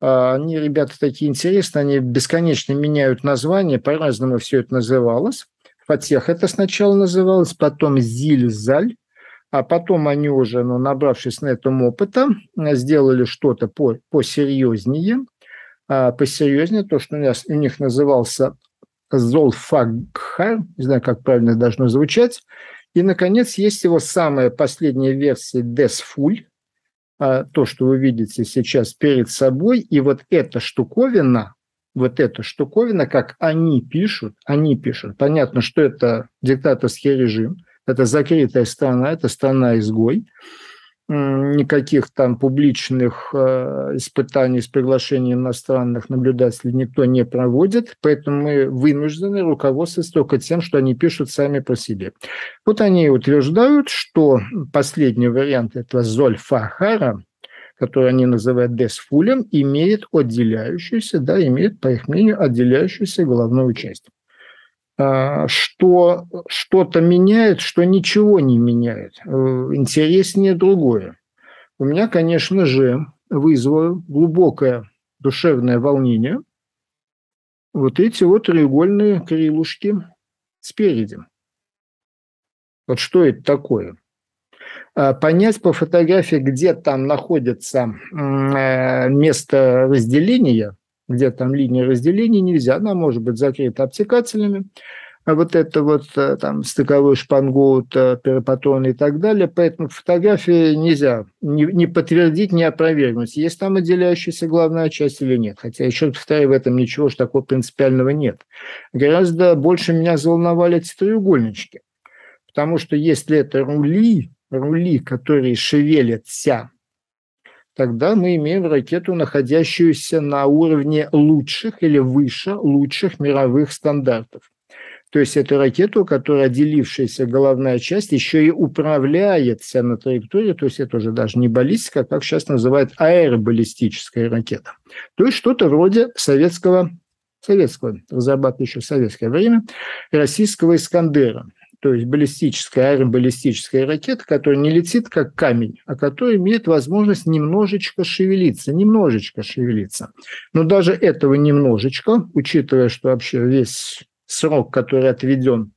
А, они, ребята, такие интересные, они бесконечно меняют название, по-разному все это называлось. Фатех это сначала называлось, потом Зиль-Заль, а потом они уже, ну, набравшись на этом опыта, сделали что-то по, посерьезнее, а посерьезнее, то, что у, нас, у них назывался Золфагхар, не знаю, как правильно должно звучать, и, наконец, есть его самая последняя версия Desfull, а, то, что вы видите сейчас перед собой, и вот эта штуковина, вот эта штуковина, как они пишут, они пишут, понятно, что это диктаторский режим – это закрытая страна, это страна-изгой. Никаких там публичных э, испытаний с приглашением иностранных наблюдателей никто не проводит, поэтому мы вынуждены руководствоваться только тем, что они пишут сами по себе. Вот они утверждают, что последний вариант этого Зольфахара, который они называют Десфулем, имеет отделяющуюся, да, имеет, по их мнению, отделяющуюся головную часть. А, что что-то меняет, что ничего не меняет. Э, интереснее другое. у меня, конечно же, вызвало глубокое душевное волнение вот эти вот треугольные крылышки спереди. Вот что это такое? А, понять по фотографии, где там находится э, место разделения, где там линия разделения, нельзя. Она может быть закрыта обтекателями. А вот это вот э, там стыковой шпангоут, э, перопатрон и так далее. Поэтому фотографии нельзя не, не подтвердить, не опровергнуть, есть там отделяющаяся главная часть или нет. Хотя, еще раз повторяю, в этом ничего ж такого принципиального нет. Гораздо больше меня заволновали эти треугольнички. Потому что если это рули, рули, которые шевелятся, тогда мы имеем ракету, находящуюся на уровне лучших или выше лучших мировых стандартов. То есть это ракета, у которой отделившаяся головная часть еще и управляется на траектории, то есть это уже даже не баллистика, а как сейчас называют аэробаллистическая ракета. То есть что-то вроде советского, советского, в советское время, российского «Искандера». То есть баллистическая, аэробаллистическая ракета, которая не летит как камень, а которая имеет возможность немножечко шевелиться, немножечко шевелиться. Но даже этого немножечко, учитывая, что вообще весь срок, который отведен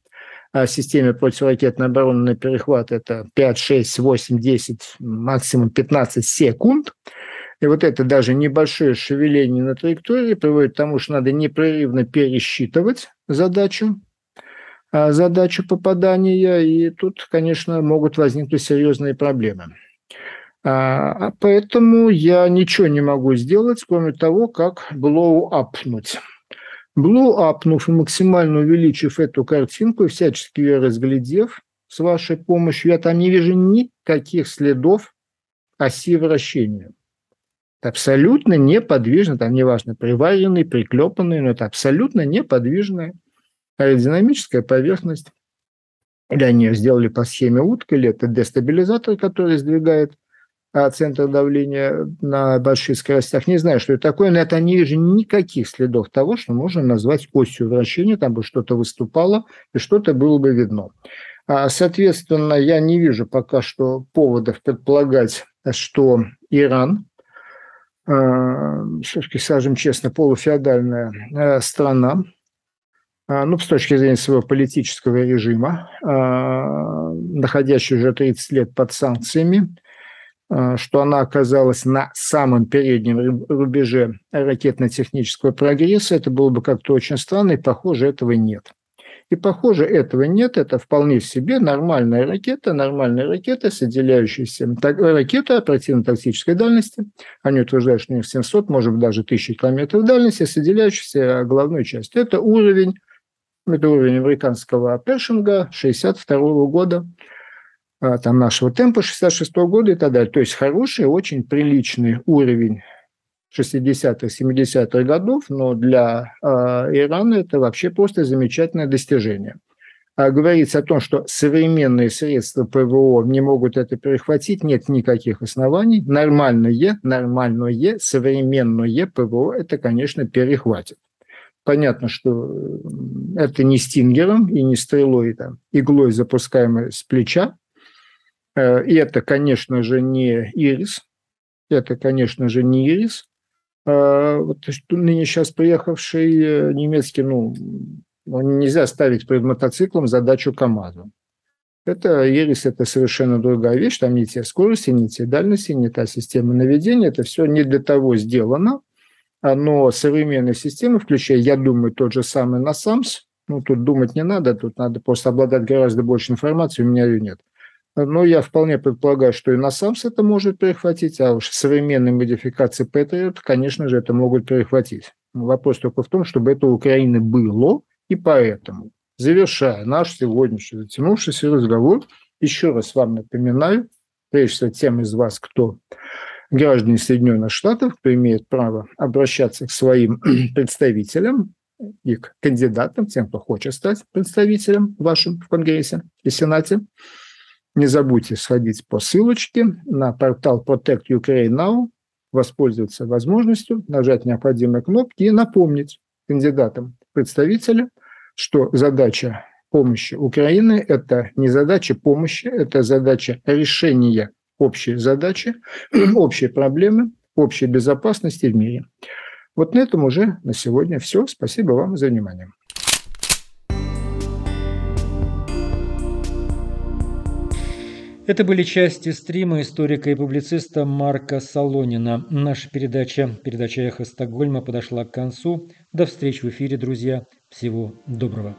а, системе противоракетной обороны на перехват, это 5, 6, 8, 10, максимум 15 секунд. И вот это даже небольшое шевеление на траектории приводит к тому, что надо непрерывно пересчитывать задачу, задачу попадания, и тут, конечно, могут возникнуть серьезные проблемы. А, поэтому я ничего не могу сделать, кроме того, как блоу-апнуть – Блу-апнув и максимально увеличив эту картинку всячески ее разглядев с вашей помощью, я там не вижу никаких следов оси вращения. Это абсолютно неподвижно, там неважно, приваренный, приклепанный, но это абсолютно неподвижная аэродинамическая поверхность. Или они сделали по схеме утка, или это дестабилизатор, который сдвигает а, центр давления на больших скоростях. Не знаю, что это такое, но это не вижу никаких следов того, что можно назвать осью вращения, там бы что-то выступало и что-то было бы видно. А, соответственно, я не вижу пока что поводов предполагать, что Иран, а, все-таки, скажем честно, полуфеодальная страна, ну, с точки зрения своего политического режима, находящий уже 30 лет под санкциями, Э, что она оказалась на самом переднем рубеже ракетно-технического прогресса, это было бы как-то очень странно, и, похоже, этого нет. И, похоже, этого нет. Это вполне себе нормальная ракета, нормальная ракета с отделяющейся ракета оперативно-тактической дальности. Они утверждают, что у них 700, может быть, даже 1000 километров дальности с отделяющейся головной частью. Это уровень, это уровень американского Першинга 62 года – а, там, нашего темпа 66 -го года и так далее. То есть хороший, очень приличный уровень 60-х, 70-х годов, но для э, Ирана это вообще просто замечательное достижение. А говорится о том, что современные средства ПВО не могут это перехватить, нет никаких оснований. Нормальное, нормальное, современное ПВО это, конечно, перехватит. Понятно, что это не стингером и не стрелой, там, иглой, запускаемой с плеча, Э, и это, конечно же, не ирис. Это, конечно же, не ирис. Э, вот ныне сейчас приехавший э, немецкий, ну, нельзя ставить перед мотоциклом задачу КАМАЗу. Это Ирис – это совершенно другая вещь, там не те скорости, не те дальности, не та система наведения, это все не для того сделано, но современные системы, включая, я думаю, тот же самый NASAMS, ну, тут думать не надо, тут надо просто обладать гораздо больше информации, у меня ее нет – но я вполне предполагаю, что и на САМС это может перехватить, а уж современные модификации Patriot, конечно же, это могут перехватить. Вопрос только в том, чтобы это у Украины было, и поэтому, завершая наш сегодняшний затянувшийся разговор, еще раз вам напоминаю, прежде всего тем из вас, кто граждане Соединенных Штатов, кто имеет право обращаться к своим <clears throat> представителям и к кандидатам, тем, кто хочет стать представителем вашим в Конгрессе и Сенате, не забудьте сходить по ссылочке на портал Protect Ukraine Now, воспользоваться возможностью, нажать необходимые кнопки и напомнить кандидатам представителя, что задача помощи Украины – это не задача помощи, это задача решения общие задачи, <clears throat> общие проблемы, общей безопасности в мире. Вот на этом уже на сегодня все. Спасибо вам за внимание. Это были части стрима историка и публициста Марка Солонина. Наша передача, передача «Эхо Стокгольма» подошла к концу. До встречи в эфире, друзья. Всего доброго.